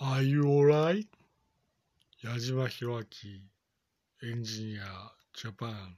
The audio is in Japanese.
Are you alright? 矢島博明、エンジニア、ジャパン。